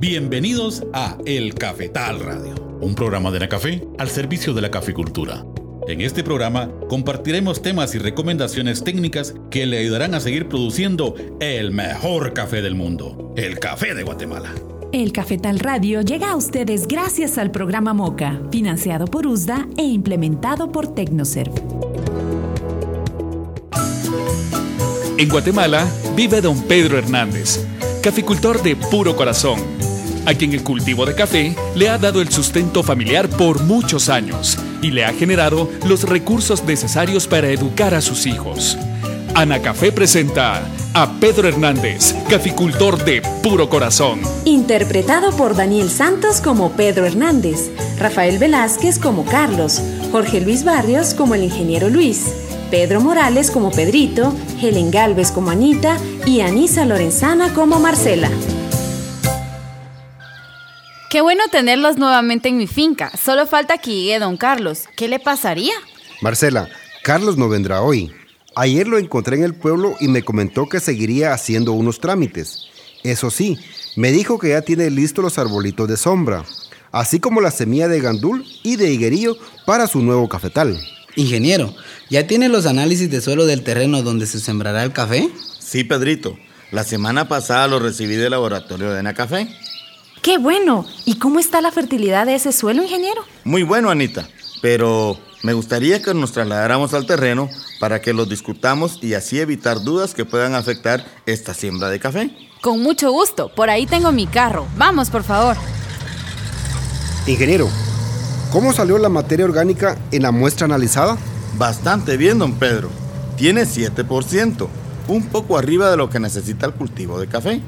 Bienvenidos a El Cafetal Radio, un programa de la café al servicio de la caficultura. En este programa compartiremos temas y recomendaciones técnicas que le ayudarán a seguir produciendo el mejor café del mundo, el café de Guatemala. El Cafetal Radio llega a ustedes gracias al programa MOCA, financiado por USDA e implementado por Tecnoserv. En Guatemala vive don Pedro Hernández, caficultor de puro corazón, a quien el cultivo de café le ha dado el sustento familiar por muchos años y le ha generado los recursos necesarios para educar a sus hijos. Ana Café presenta a Pedro Hernández, caficultor de puro corazón. Interpretado por Daniel Santos como Pedro Hernández, Rafael Velázquez como Carlos, Jorge Luis Barrios como el ingeniero Luis, Pedro Morales como Pedrito, Helen Galvez como Anita y Anisa Lorenzana como Marcela. Qué bueno tenerlos nuevamente en mi finca. Solo falta que llegue don Carlos. ¿Qué le pasaría? Marcela, Carlos no vendrá hoy. Ayer lo encontré en el pueblo y me comentó que seguiría haciendo unos trámites. Eso sí, me dijo que ya tiene listos los arbolitos de sombra, así como la semilla de gandul y de higuerillo para su nuevo cafetal. Ingeniero, ¿ya tiene los análisis de suelo del terreno donde se sembrará el café? Sí, Pedrito. La semana pasada lo recibí del laboratorio de Nacafé. ¡Qué bueno! ¿Y cómo está la fertilidad de ese suelo, ingeniero? Muy bueno, Anita. Pero me gustaría que nos trasladáramos al terreno para que lo discutamos y así evitar dudas que puedan afectar esta siembra de café. Con mucho gusto. Por ahí tengo mi carro. Vamos, por favor. Ingeniero, ¿cómo salió la materia orgánica en la muestra analizada? Bastante bien, don Pedro. Tiene 7%, un poco arriba de lo que necesita el cultivo de café.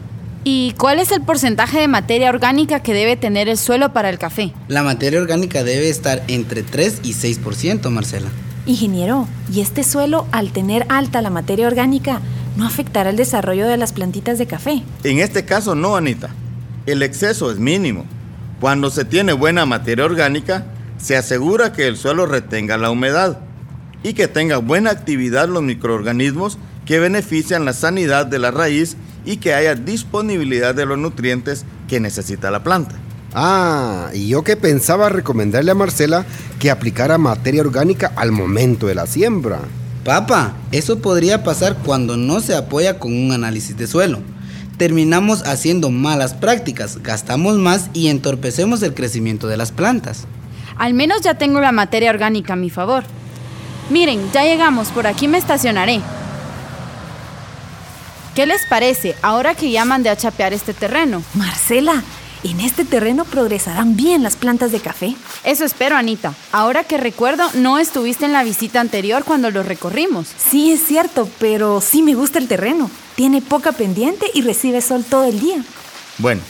¿Y cuál es el porcentaje de materia orgánica que debe tener el suelo para el café? La materia orgánica debe estar entre 3 y 6%, Marcela. Ingeniero, ¿y este suelo, al tener alta la materia orgánica, no afectará el desarrollo de las plantitas de café? En este caso no, Anita. El exceso es mínimo. Cuando se tiene buena materia orgánica, se asegura que el suelo retenga la humedad y que tenga buena actividad los microorganismos que benefician la sanidad de la raíz y que haya disponibilidad de los nutrientes que necesita la planta. Ah, y yo que pensaba recomendarle a Marcela que aplicara materia orgánica al momento de la siembra. Papá, eso podría pasar cuando no se apoya con un análisis de suelo. Terminamos haciendo malas prácticas, gastamos más y entorpecemos el crecimiento de las plantas. Al menos ya tengo la materia orgánica a mi favor. Miren, ya llegamos, por aquí me estacionaré. ¿Qué les parece ahora que ya mandé a chapear este terreno? Marcela, en este terreno progresarán bien las plantas de café. Eso espero, Anita. Ahora que recuerdo, no estuviste en la visita anterior cuando lo recorrimos. Sí, es cierto, pero sí me gusta el terreno. Tiene poca pendiente y recibe sol todo el día. Bueno,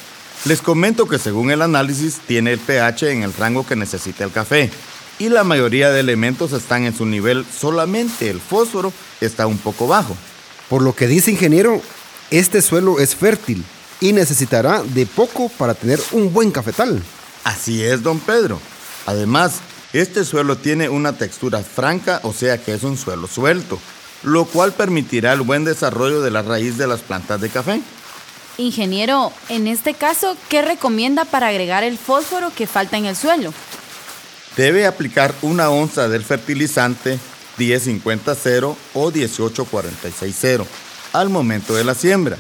les comento que según el análisis tiene el pH en el rango que necesita el café y la mayoría de elementos están en su nivel, solamente el fósforo está un poco bajo. Por lo que dice ingeniero, este suelo es fértil y necesitará de poco para tener un buen cafetal. Así es, don Pedro. Además, este suelo tiene una textura franca, o sea que es un suelo suelto, lo cual permitirá el buen desarrollo de la raíz de las plantas de café. Ingeniero, en este caso, ¿qué recomienda para agregar el fósforo que falta en el suelo? Debe aplicar una onza del fertilizante 1050-0 o 1846-0 al momento de la siembra.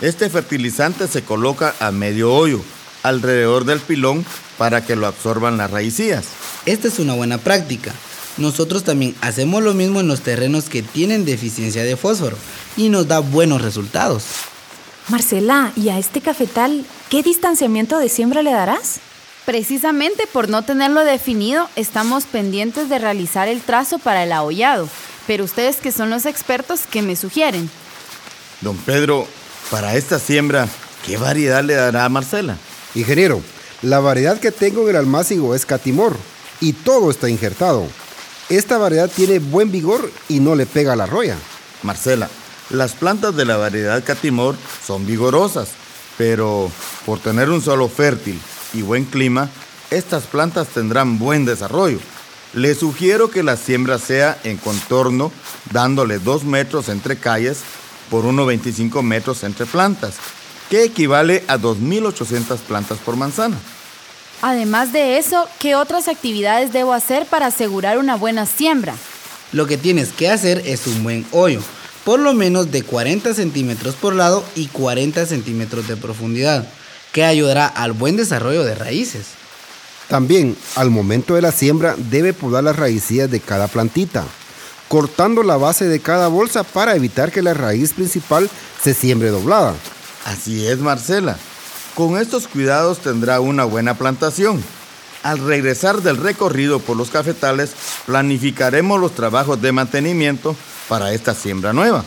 Este fertilizante se coloca a medio hoyo, alrededor del pilón, para que lo absorban las raicías. Esta es una buena práctica. Nosotros también hacemos lo mismo en los terrenos que tienen deficiencia de fósforo y nos da buenos resultados. Marcela, ¿y a este cafetal qué distanciamiento de siembra le darás? Precisamente por no tenerlo definido, estamos pendientes de realizar el trazo para el ahollado. Pero ustedes que son los expertos, ¿qué me sugieren? Don Pedro, para esta siembra, ¿qué variedad le dará a Marcela? Ingeniero, la variedad que tengo en el almácigo es Catimor y todo está injertado. Esta variedad tiene buen vigor y no le pega a la roya. Marcela, las plantas de la variedad Catimor son vigorosas, pero por tener un suelo fértil y buen clima, estas plantas tendrán buen desarrollo. Le sugiero que la siembra sea en contorno, dándole 2 metros entre calles por 1,25 metros entre plantas. que equivale a 2.800 plantas por manzana. Además de eso, ¿qué otras actividades debo hacer para asegurar una buena siembra? Lo que tienes que hacer es un buen hoyo, por lo menos de 40 centímetros por lado y 40 centímetros de profundidad, que ayudará al buen desarrollo de raíces. También, al momento de la siembra, debe podar las raíces de cada plantita, cortando la base de cada bolsa para evitar que la raíz principal se siembre doblada. Así es, Marcela. Con estos cuidados tendrá una buena plantación. Al regresar del recorrido por los cafetales, planificaremos los trabajos de mantenimiento para esta siembra nueva.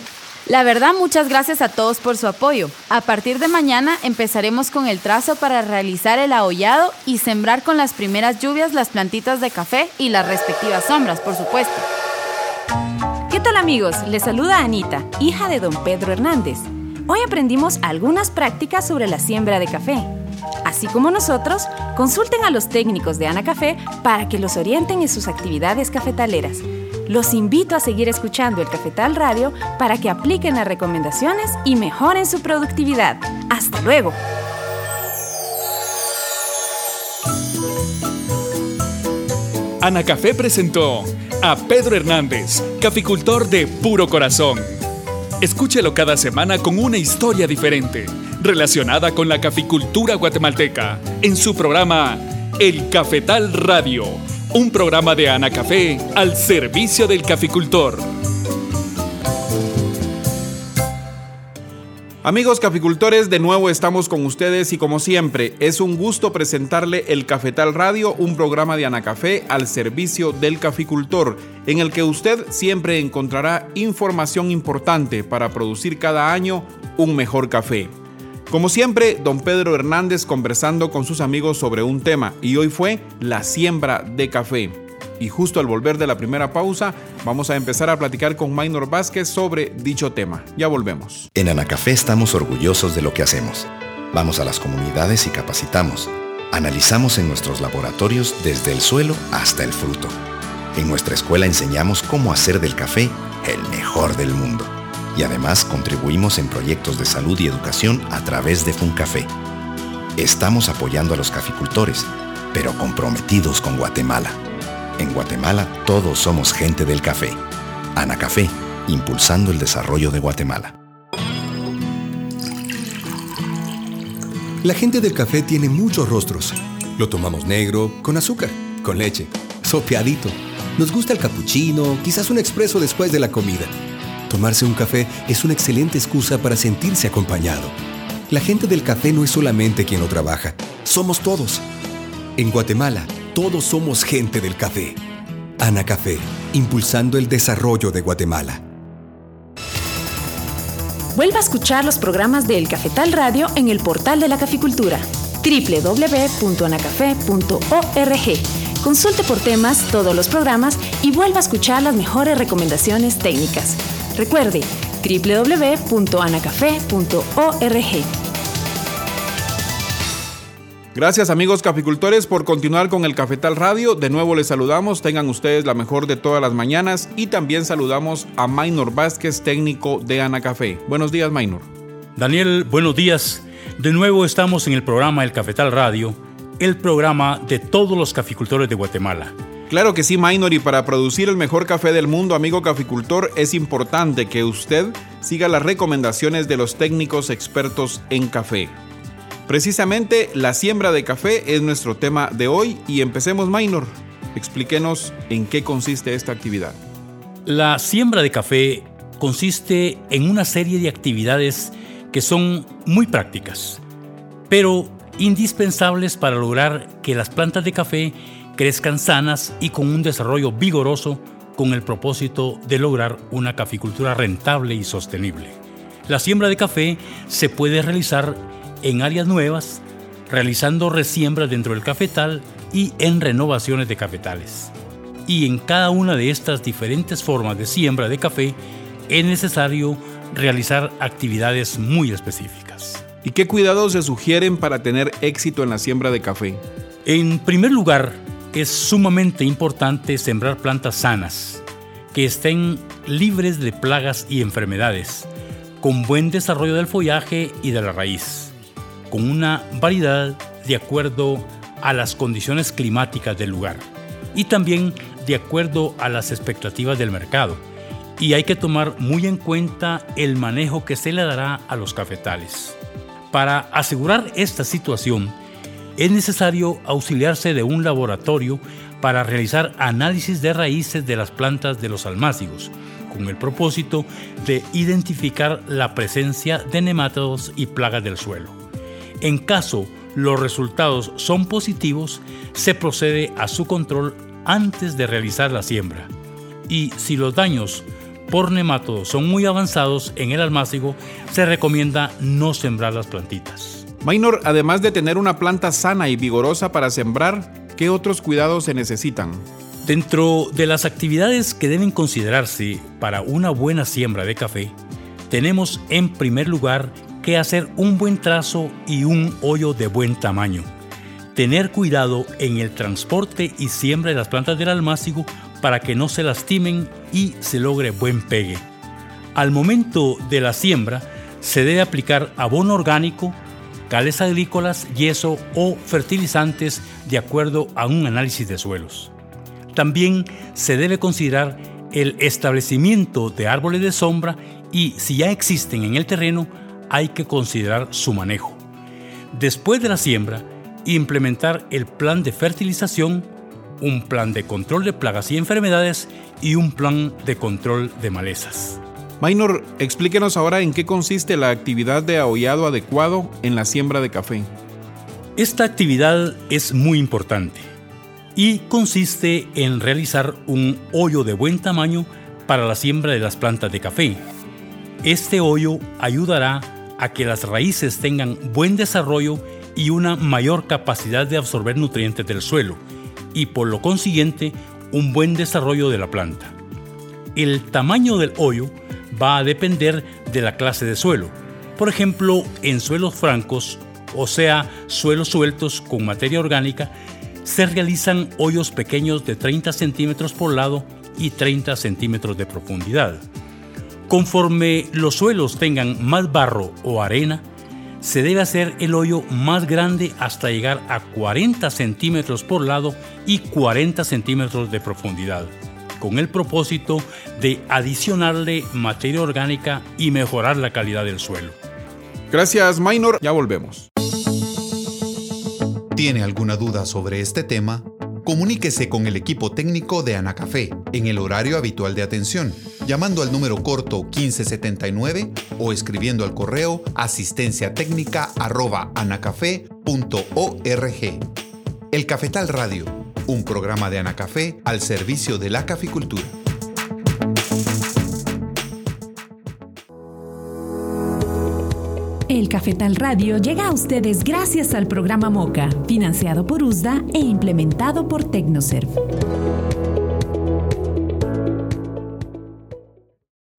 La verdad, muchas gracias a todos por su apoyo. A partir de mañana empezaremos con el trazo para realizar el ahollado y sembrar con las primeras lluvias las plantitas de café y las respectivas sombras, por supuesto. ¿Qué tal amigos? Les saluda Anita, hija de don Pedro Hernández. Hoy aprendimos algunas prácticas sobre la siembra de café. Así como nosotros, consulten a los técnicos de Ana Café para que los orienten en sus actividades cafetaleras. Los invito a seguir escuchando el Cafetal Radio para que apliquen las recomendaciones y mejoren su productividad. ¡Hasta luego! Ana Café presentó a Pedro Hernández, caficultor de puro corazón. Escúchelo cada semana con una historia diferente relacionada con la caficultura guatemalteca en su programa El Cafetal Radio, un programa de Ana Café al servicio del caficultor. Amigos caficultores, de nuevo estamos con ustedes y como siempre, es un gusto presentarle el Cafetal Radio, un programa de Anacafé al servicio del caficultor, en el que usted siempre encontrará información importante para producir cada año un mejor café. Como siempre, don Pedro Hernández conversando con sus amigos sobre un tema y hoy fue la siembra de café. Y justo al volver de la primera pausa, vamos a empezar a platicar con Maynor Vázquez sobre dicho tema. Ya volvemos. En Anacafé estamos orgullosos de lo que hacemos. Vamos a las comunidades y capacitamos. Analizamos en nuestros laboratorios desde el suelo hasta el fruto. En nuestra escuela enseñamos cómo hacer del café el mejor del mundo. Y además contribuimos en proyectos de salud y educación a través de FUNCAFé. Estamos apoyando a los caficultores, pero comprometidos con Guatemala. En Guatemala todos somos gente del café. Ana Café, impulsando el desarrollo de Guatemala. La gente del café tiene muchos rostros. Lo tomamos negro, con azúcar, con leche, sopeadito. Nos gusta el cappuccino, quizás un expreso después de la comida. Tomarse un café es una excelente excusa para sentirse acompañado. La gente del café no es solamente quien lo trabaja, somos todos. En Guatemala, todos somos gente del café. Ana Café, impulsando el desarrollo de Guatemala. Vuelva a escuchar los programas de El Cafetal Radio en el portal de la caficultura www.anacafé.org. Consulte por temas todos los programas y vuelva a escuchar las mejores recomendaciones técnicas. Recuerde www.anacafé.org. Gracias amigos caficultores por continuar con el Cafetal Radio. De nuevo les saludamos, tengan ustedes la mejor de todas las mañanas y también saludamos a Maynor Vázquez, técnico de Ana Café. Buenos días Maynor. Daniel, buenos días. De nuevo estamos en el programa El Cafetal Radio, el programa de todos los caficultores de Guatemala. Claro que sí, Maynor, y para producir el mejor café del mundo, amigo caficultor, es importante que usted siga las recomendaciones de los técnicos expertos en café. Precisamente la siembra de café es nuestro tema de hoy y empecemos, Maynor. Explíquenos en qué consiste esta actividad. La siembra de café consiste en una serie de actividades que son muy prácticas, pero indispensables para lograr que las plantas de café crezcan sanas y con un desarrollo vigoroso con el propósito de lograr una caficultura rentable y sostenible. La siembra de café se puede realizar en áreas nuevas, realizando resiembras dentro del cafetal y en renovaciones de cafetales. Y en cada una de estas diferentes formas de siembra de café es necesario realizar actividades muy específicas. ¿Y qué cuidados se sugieren para tener éxito en la siembra de café? En primer lugar, es sumamente importante sembrar plantas sanas, que estén libres de plagas y enfermedades, con buen desarrollo del follaje y de la raíz, con una variedad de acuerdo a las condiciones climáticas del lugar y también de acuerdo a las expectativas del mercado. Y hay que tomar muy en cuenta el manejo que se le dará a los cafetales. Para asegurar esta situación, es necesario auxiliarse de un laboratorio para realizar análisis de raíces de las plantas de los almácigos, con el propósito de identificar la presencia de nemátodos y plagas del suelo. En caso los resultados son positivos, se procede a su control antes de realizar la siembra. Y si los daños por nemátodos son muy avanzados en el almácigo, se recomienda no sembrar las plantitas. Minor, además de tener una planta sana y vigorosa para sembrar, ¿qué otros cuidados se necesitan? Dentro de las actividades que deben considerarse para una buena siembra de café, tenemos en primer lugar que hacer un buen trazo y un hoyo de buen tamaño. Tener cuidado en el transporte y siembra de las plantas del almácigo para que no se lastimen y se logre buen pegue. Al momento de la siembra se debe aplicar abono orgánico, cales agrícolas, yeso o fertilizantes de acuerdo a un análisis de suelos. También se debe considerar el establecimiento de árboles de sombra y si ya existen en el terreno, hay que considerar su manejo. Después de la siembra, implementar el plan de fertilización, un plan de control de plagas y enfermedades y un plan de control de malezas. Minor, explíquenos ahora en qué consiste la actividad de ahollado adecuado en la siembra de café. Esta actividad es muy importante y consiste en realizar un hoyo de buen tamaño para la siembra de las plantas de café. Este hoyo ayudará a que las raíces tengan buen desarrollo y una mayor capacidad de absorber nutrientes del suelo y por lo consiguiente un buen desarrollo de la planta. El tamaño del hoyo va a depender de la clase de suelo. Por ejemplo, en suelos francos, o sea, suelos sueltos con materia orgánica, se realizan hoyos pequeños de 30 centímetros por lado y 30 centímetros de profundidad. Conforme los suelos tengan más barro o arena, se debe hacer el hoyo más grande hasta llegar a 40 centímetros por lado y 40 centímetros de profundidad, con el propósito de adicionarle materia orgánica y mejorar la calidad del suelo. Gracias, Minor. Ya volvemos. ¿Tiene alguna duda sobre este tema? Comuníquese con el equipo técnico de Anacafé en el horario habitual de atención, llamando al número corto 1579 o escribiendo al correo asistencia técnica El Cafetal Radio, un programa de Anacafé al servicio de la caficultura. El Cafetal Radio llega a ustedes gracias al programa MOCA, financiado por USDA e implementado por Tecnoserv.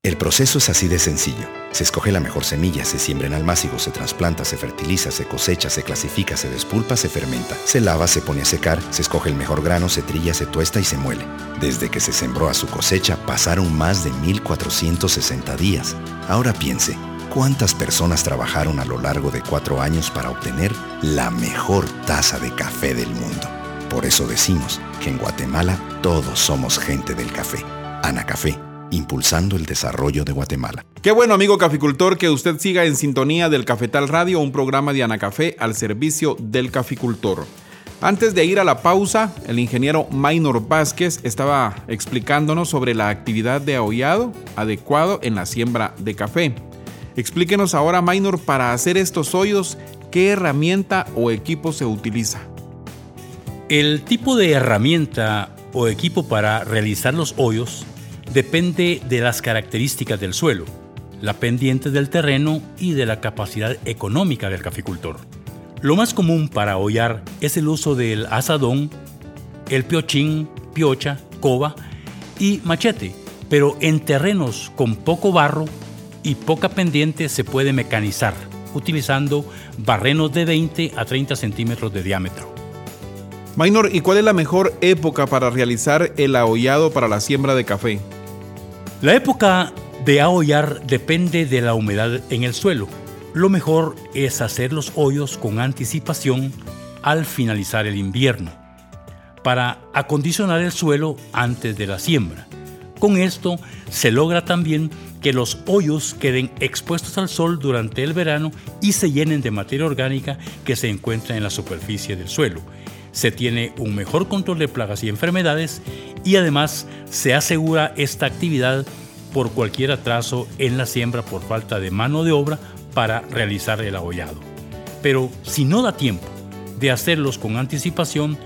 El proceso es así de sencillo. Se escoge la mejor semilla, se siembra en almácigo, se trasplanta, se fertiliza, se cosecha, se clasifica, se despulpa, se fermenta, se lava, se pone a secar, se escoge el mejor grano, se trilla, se tuesta y se muele. Desde que se sembró a su cosecha pasaron más de 1460 días. Ahora piense, ¿Cuántas personas trabajaron a lo largo de cuatro años para obtener la mejor taza de café del mundo? Por eso decimos que en Guatemala todos somos gente del café. Ana Café, impulsando el desarrollo de Guatemala. Qué bueno, amigo caficultor, que usted siga en sintonía del Cafetal Radio, un programa de Ana Café al servicio del caficultor. Antes de ir a la pausa, el ingeniero Maynor Vázquez estaba explicándonos sobre la actividad de ahollado adecuado en la siembra de café. Explíquenos ahora, Minor, para hacer estos hoyos, ¿qué herramienta o equipo se utiliza? El tipo de herramienta o equipo para realizar los hoyos depende de las características del suelo, la pendiente del terreno y de la capacidad económica del caficultor. Lo más común para hollar es el uso del asadón, el piochín, piocha, coba y machete, pero en terrenos con poco barro y poca pendiente se puede mecanizar utilizando barrenos de 20 a 30 centímetros de diámetro. Minor, ¿y cuál es la mejor época para realizar el ahollado para la siembra de café? La época de ahollar depende de la humedad en el suelo. Lo mejor es hacer los hoyos con anticipación al finalizar el invierno, para acondicionar el suelo antes de la siembra. Con esto se logra también que los hoyos queden expuestos al sol durante el verano y se llenen de materia orgánica que se encuentra en la superficie del suelo. Se tiene un mejor control de plagas y enfermedades y además se asegura esta actividad por cualquier atraso en la siembra por falta de mano de obra para realizar el abollado. Pero si no da tiempo de hacerlos con anticipación,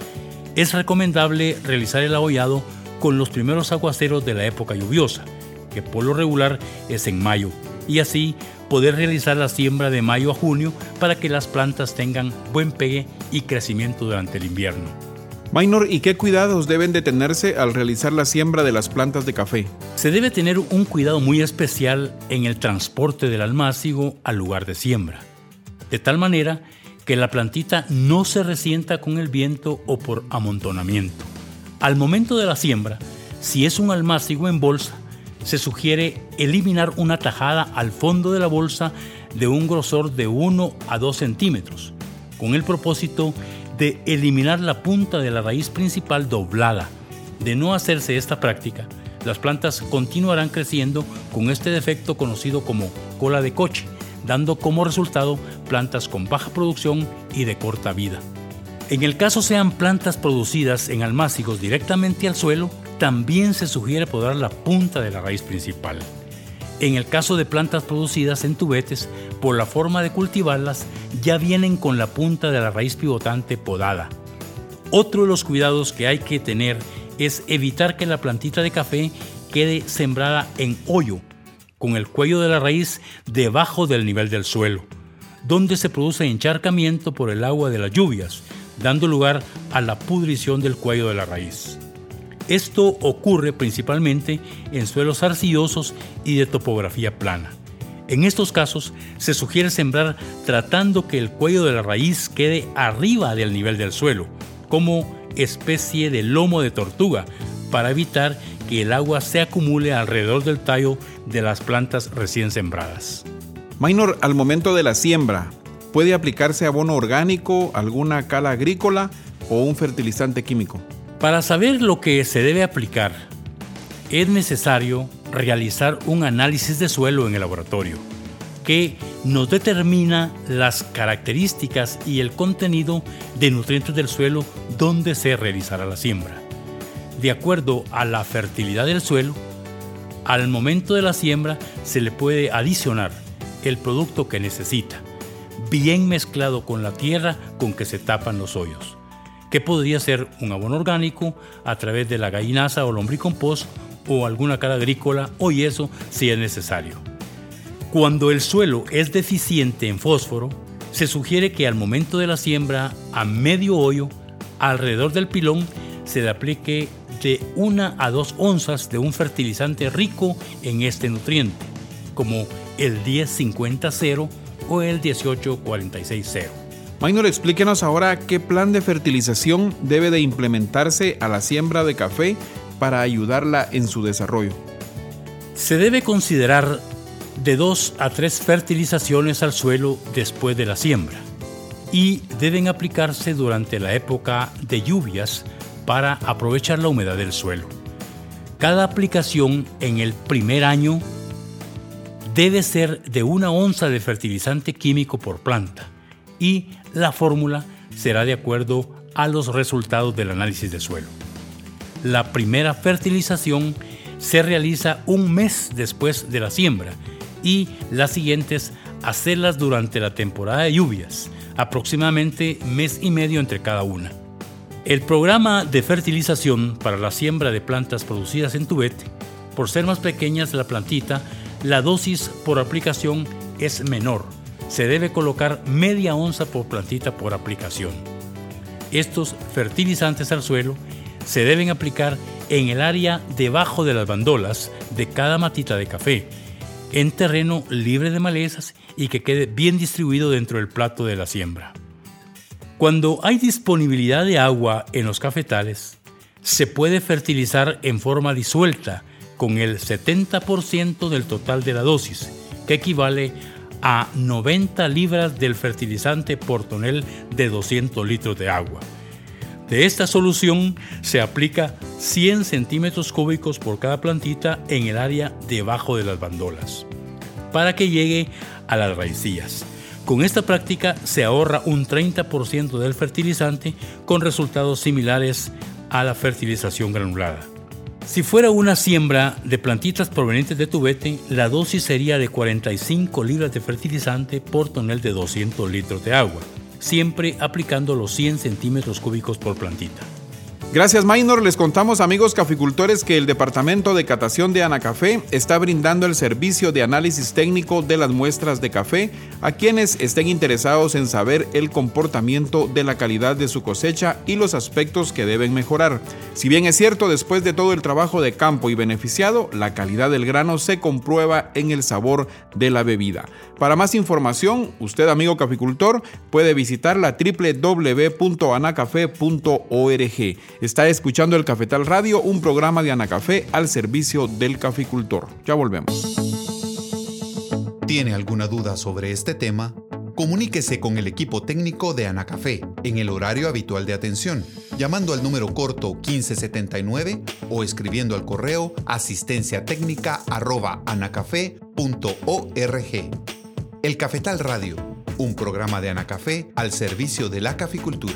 es recomendable realizar el abollado con los primeros aguaceros de la época lluviosa, que por lo regular es en mayo, y así poder realizar la siembra de mayo a junio para que las plantas tengan buen pegue y crecimiento durante el invierno. Minor, ¿y qué cuidados deben de tenerse al realizar la siembra de las plantas de café? Se debe tener un cuidado muy especial en el transporte del almácigo al lugar de siembra, de tal manera que la plantita no se resienta con el viento o por amontonamiento. Al momento de la siembra, si es un almácigo en bolsa, se sugiere eliminar una tajada al fondo de la bolsa de un grosor de 1 a 2 centímetros, con el propósito de eliminar la punta de la raíz principal doblada. De no hacerse esta práctica, las plantas continuarán creciendo con este defecto conocido como cola de coche, dando como resultado plantas con baja producción y de corta vida. En el caso sean plantas producidas en almácigos directamente al suelo, también se sugiere podar la punta de la raíz principal. En el caso de plantas producidas en tubetes, por la forma de cultivarlas, ya vienen con la punta de la raíz pivotante podada. Otro de los cuidados que hay que tener es evitar que la plantita de café quede sembrada en hoyo, con el cuello de la raíz debajo del nivel del suelo, donde se produce encharcamiento por el agua de las lluvias, dando lugar a la pudrición del cuello de la raíz. Esto ocurre principalmente en suelos arcillosos y de topografía plana. En estos casos se sugiere sembrar tratando que el cuello de la raíz quede arriba del nivel del suelo, como especie de lomo de tortuga, para evitar que el agua se acumule alrededor del tallo de las plantas recién sembradas. Minor, al momento de la siembra, ¿puede aplicarse abono orgánico, alguna cala agrícola o un fertilizante químico? Para saber lo que se debe aplicar, es necesario realizar un análisis de suelo en el laboratorio que nos determina las características y el contenido de nutrientes del suelo donde se realizará la siembra. De acuerdo a la fertilidad del suelo, al momento de la siembra se le puede adicionar el producto que necesita, bien mezclado con la tierra con que se tapan los hoyos que podría ser un abono orgánico a través de la gallinaza o lombricompost o alguna cara agrícola o yeso si es necesario. Cuando el suelo es deficiente en fósforo, se sugiere que al momento de la siembra a medio hoyo, alrededor del pilón, se le aplique de 1 a 2 onzas de un fertilizante rico en este nutriente, como el 1050-0 o el 1846-0. Minor, explíquenos ahora qué plan de fertilización debe de implementarse a la siembra de café para ayudarla en su desarrollo. Se debe considerar de dos a tres fertilizaciones al suelo después de la siembra y deben aplicarse durante la época de lluvias para aprovechar la humedad del suelo. Cada aplicación en el primer año debe ser de una onza de fertilizante químico por planta y la fórmula será de acuerdo a los resultados del análisis de suelo. La primera fertilización se realiza un mes después de la siembra y las siguientes hacerlas durante la temporada de lluvias, aproximadamente mes y medio entre cada una. El programa de fertilización para la siembra de plantas producidas en tubete, por ser más pequeñas la plantita, la dosis por aplicación es menor, se debe colocar media onza por plantita por aplicación. Estos fertilizantes al suelo se deben aplicar en el área debajo de las bandolas de cada matita de café, en terreno libre de malezas y que quede bien distribuido dentro del plato de la siembra. Cuando hay disponibilidad de agua en los cafetales, se puede fertilizar en forma disuelta con el 70% del total de la dosis, que equivale a 90 libras del fertilizante por tonel de 200 litros de agua. De esta solución se aplica 100 centímetros cúbicos por cada plantita en el área debajo de las bandolas, para que llegue a las raicillas. Con esta práctica se ahorra un 30% del fertilizante con resultados similares a la fertilización granulada. Si fuera una siembra de plantitas provenientes de tubete, la dosis sería de 45 libras de fertilizante por tonel de 200 litros de agua, siempre aplicando los 100 centímetros cúbicos por plantita. Gracias Minor, les contamos amigos caficultores que el Departamento de Catación de Anacafé está brindando el servicio de análisis técnico de las muestras de café a quienes estén interesados en saber el comportamiento de la calidad de su cosecha y los aspectos que deben mejorar. Si bien es cierto, después de todo el trabajo de campo y beneficiado, la calidad del grano se comprueba en el sabor de la bebida. Para más información, usted amigo caficultor puede visitar la www.anacafe.org. Está escuchando el Cafetal Radio, un programa de Anacafé al servicio del caficultor. Ya volvemos. ¿Tiene alguna duda sobre este tema? Comuníquese con el equipo técnico de Anacafé en el horario habitual de atención, llamando al número corto 1579 o escribiendo al correo asistencia técnica El Cafetal Radio, un programa de Anacafé al servicio de la caficultura.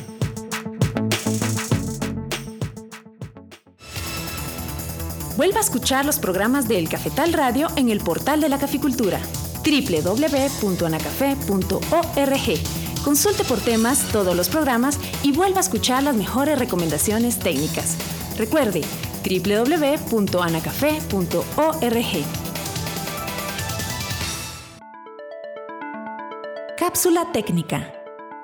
Vuelva a escuchar los programas de El Cafetal Radio en el portal de la caficultura www.anacafé.org. Consulte por temas todos los programas y vuelva a escuchar las mejores recomendaciones técnicas. Recuerde www.anacafé.org. Cápsula técnica.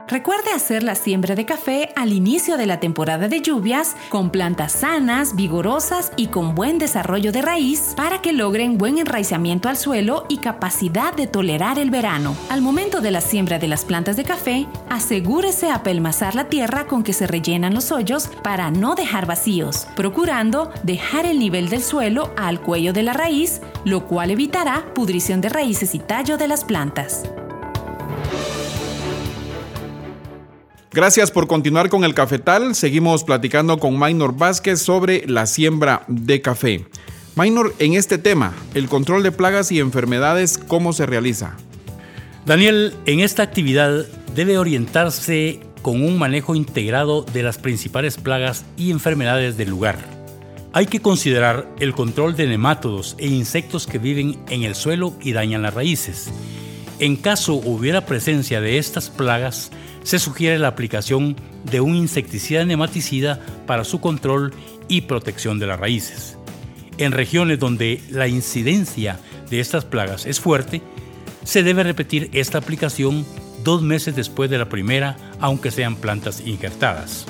Recuerde hacer la siembra de café al inicio de la temporada de lluvias con plantas sanas, vigorosas y con buen desarrollo de raíz para que logren buen enraizamiento al suelo y capacidad de tolerar el verano. Al momento de la siembra de las plantas de café, asegúrese apelmazar la tierra con que se rellenan los hoyos para no dejar vacíos, procurando dejar el nivel del suelo al cuello de la raíz, lo cual evitará pudrición de raíces y tallo de las plantas. Gracias por continuar con el cafetal. Seguimos platicando con Minor Vázquez sobre la siembra de café. Minor, en este tema, el control de plagas y enfermedades, ¿cómo se realiza? Daniel, en esta actividad debe orientarse con un manejo integrado de las principales plagas y enfermedades del lugar. Hay que considerar el control de nematodos e insectos que viven en el suelo y dañan las raíces. En caso hubiera presencia de estas plagas, se sugiere la aplicación de un insecticida nematicida para su control y protección de las raíces. En regiones donde la incidencia de estas plagas es fuerte, se debe repetir esta aplicación dos meses después de la primera, aunque sean plantas injertadas.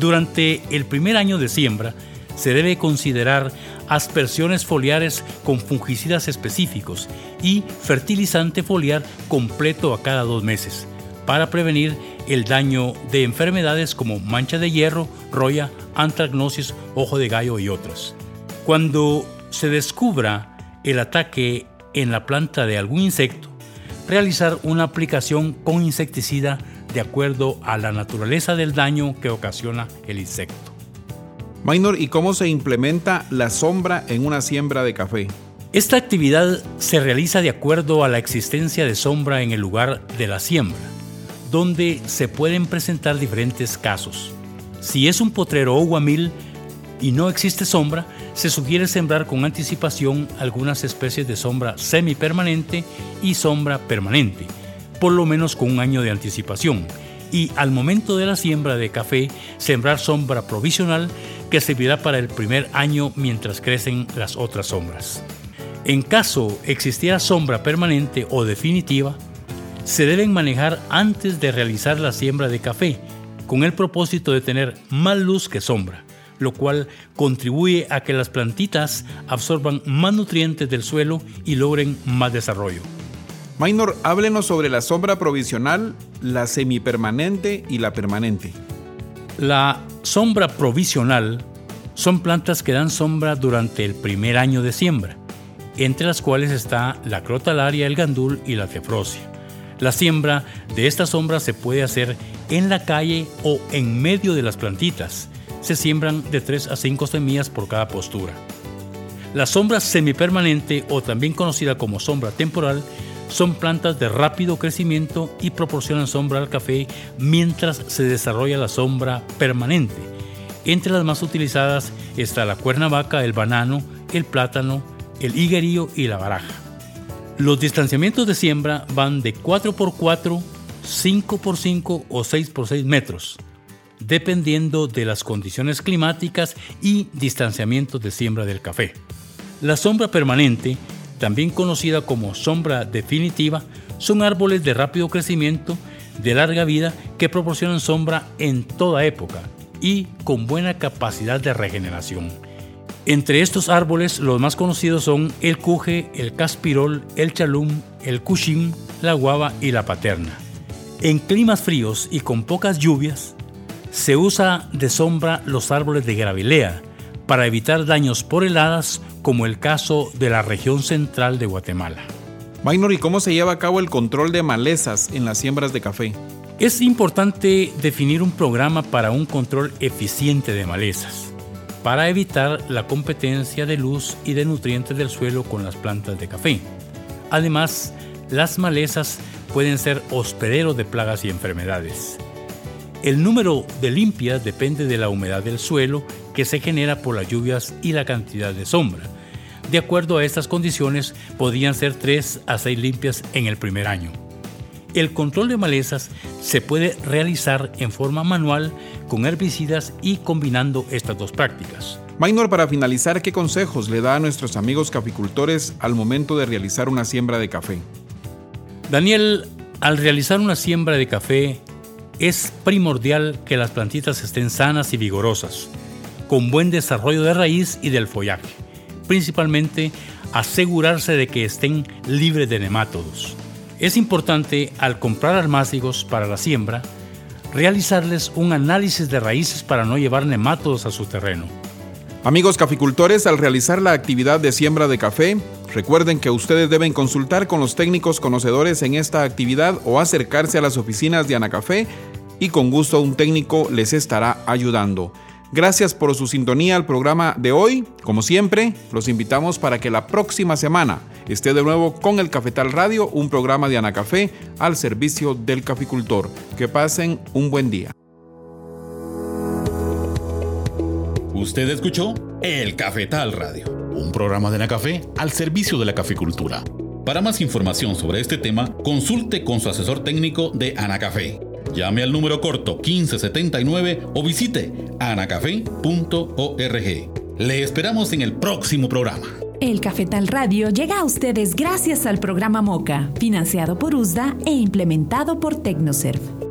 Durante el primer año de siembra, se debe considerar aspersiones foliares con fungicidas específicos y fertilizante foliar completo a cada dos meses para prevenir el daño de enfermedades como mancha de hierro, roya, antragnosis, ojo de gallo y otras. Cuando se descubra el ataque en la planta de algún insecto, realizar una aplicación con insecticida de acuerdo a la naturaleza del daño que ocasiona el insecto. Minor, ¿y cómo se implementa la sombra en una siembra de café? Esta actividad se realiza de acuerdo a la existencia de sombra en el lugar de la siembra donde se pueden presentar diferentes casos. Si es un potrero o guamil y no existe sombra, se sugiere sembrar con anticipación algunas especies de sombra semipermanente y sombra permanente, por lo menos con un año de anticipación. Y al momento de la siembra de café, sembrar sombra provisional que servirá para el primer año mientras crecen las otras sombras. En caso existiera sombra permanente o definitiva, se deben manejar antes de realizar la siembra de café, con el propósito de tener más luz que sombra, lo cual contribuye a que las plantitas absorban más nutrientes del suelo y logren más desarrollo. Minor, háblenos sobre la sombra provisional, la semipermanente y la permanente. La sombra provisional son plantas que dan sombra durante el primer año de siembra, entre las cuales está la crotalaria, el gandul y la tefrosia. La siembra de esta sombra se puede hacer en la calle o en medio de las plantitas. Se siembran de 3 a 5 semillas por cada postura. La sombra semipermanente o también conocida como sombra temporal son plantas de rápido crecimiento y proporcionan sombra al café mientras se desarrolla la sombra permanente. Entre las más utilizadas está la cuernavaca, el banano, el plátano, el higuerío y la baraja. Los distanciamientos de siembra van de 4x4, 5x5 o 6x6 metros, dependiendo de las condiciones climáticas y distanciamientos de siembra del café. La sombra permanente también conocida como sombra definitiva, son árboles de rápido crecimiento, de larga vida, que proporcionan sombra en toda época y con buena capacidad de regeneración. Entre estos árboles, los más conocidos son el cuje, el caspirol, el chalum, el cushim, la guava y la paterna. En climas fríos y con pocas lluvias, se usa de sombra los árboles de gravilea para evitar daños por heladas como el caso de la región central de Guatemala. Maynor, ¿y cómo se lleva a cabo el control de malezas en las siembras de café? Es importante definir un programa para un control eficiente de malezas, para evitar la competencia de luz y de nutrientes del suelo con las plantas de café. Además, las malezas pueden ser hospederos de plagas y enfermedades. El número de limpias depende de la humedad del suelo que se genera por las lluvias y la cantidad de sombra. De acuerdo a estas condiciones, podrían ser 3 a 6 limpias en el primer año. El control de malezas se puede realizar en forma manual con herbicidas y combinando estas dos prácticas. Minor, para finalizar, ¿qué consejos le da a nuestros amigos caficultores al momento de realizar una siembra de café? Daniel, al realizar una siembra de café es primordial que las plantitas estén sanas y vigorosas, con buen desarrollo de raíz y del follaje principalmente asegurarse de que estén libres de nemátodos. Es importante al comprar almácigos para la siembra, realizarles un análisis de raíces para no llevar nemátodos a su terreno. Amigos caficultores, al realizar la actividad de siembra de café, recuerden que ustedes deben consultar con los técnicos conocedores en esta actividad o acercarse a las oficinas de Anacafé y con gusto un técnico les estará ayudando. Gracias por su sintonía al programa de hoy. Como siempre, los invitamos para que la próxima semana esté de nuevo con el Cafetal Radio, un programa de Anacafé al servicio del caficultor. Que pasen un buen día. Usted escuchó El Cafetal Radio, un programa de Anacafé al servicio de la caficultura. Para más información sobre este tema, consulte con su asesor técnico de Anacafé Llame al número corto 1579 o visite anacafé.org. Le esperamos en el próximo programa. El Cafetal Radio llega a ustedes gracias al programa MOCA, financiado por USDA e implementado por Tecnoserv.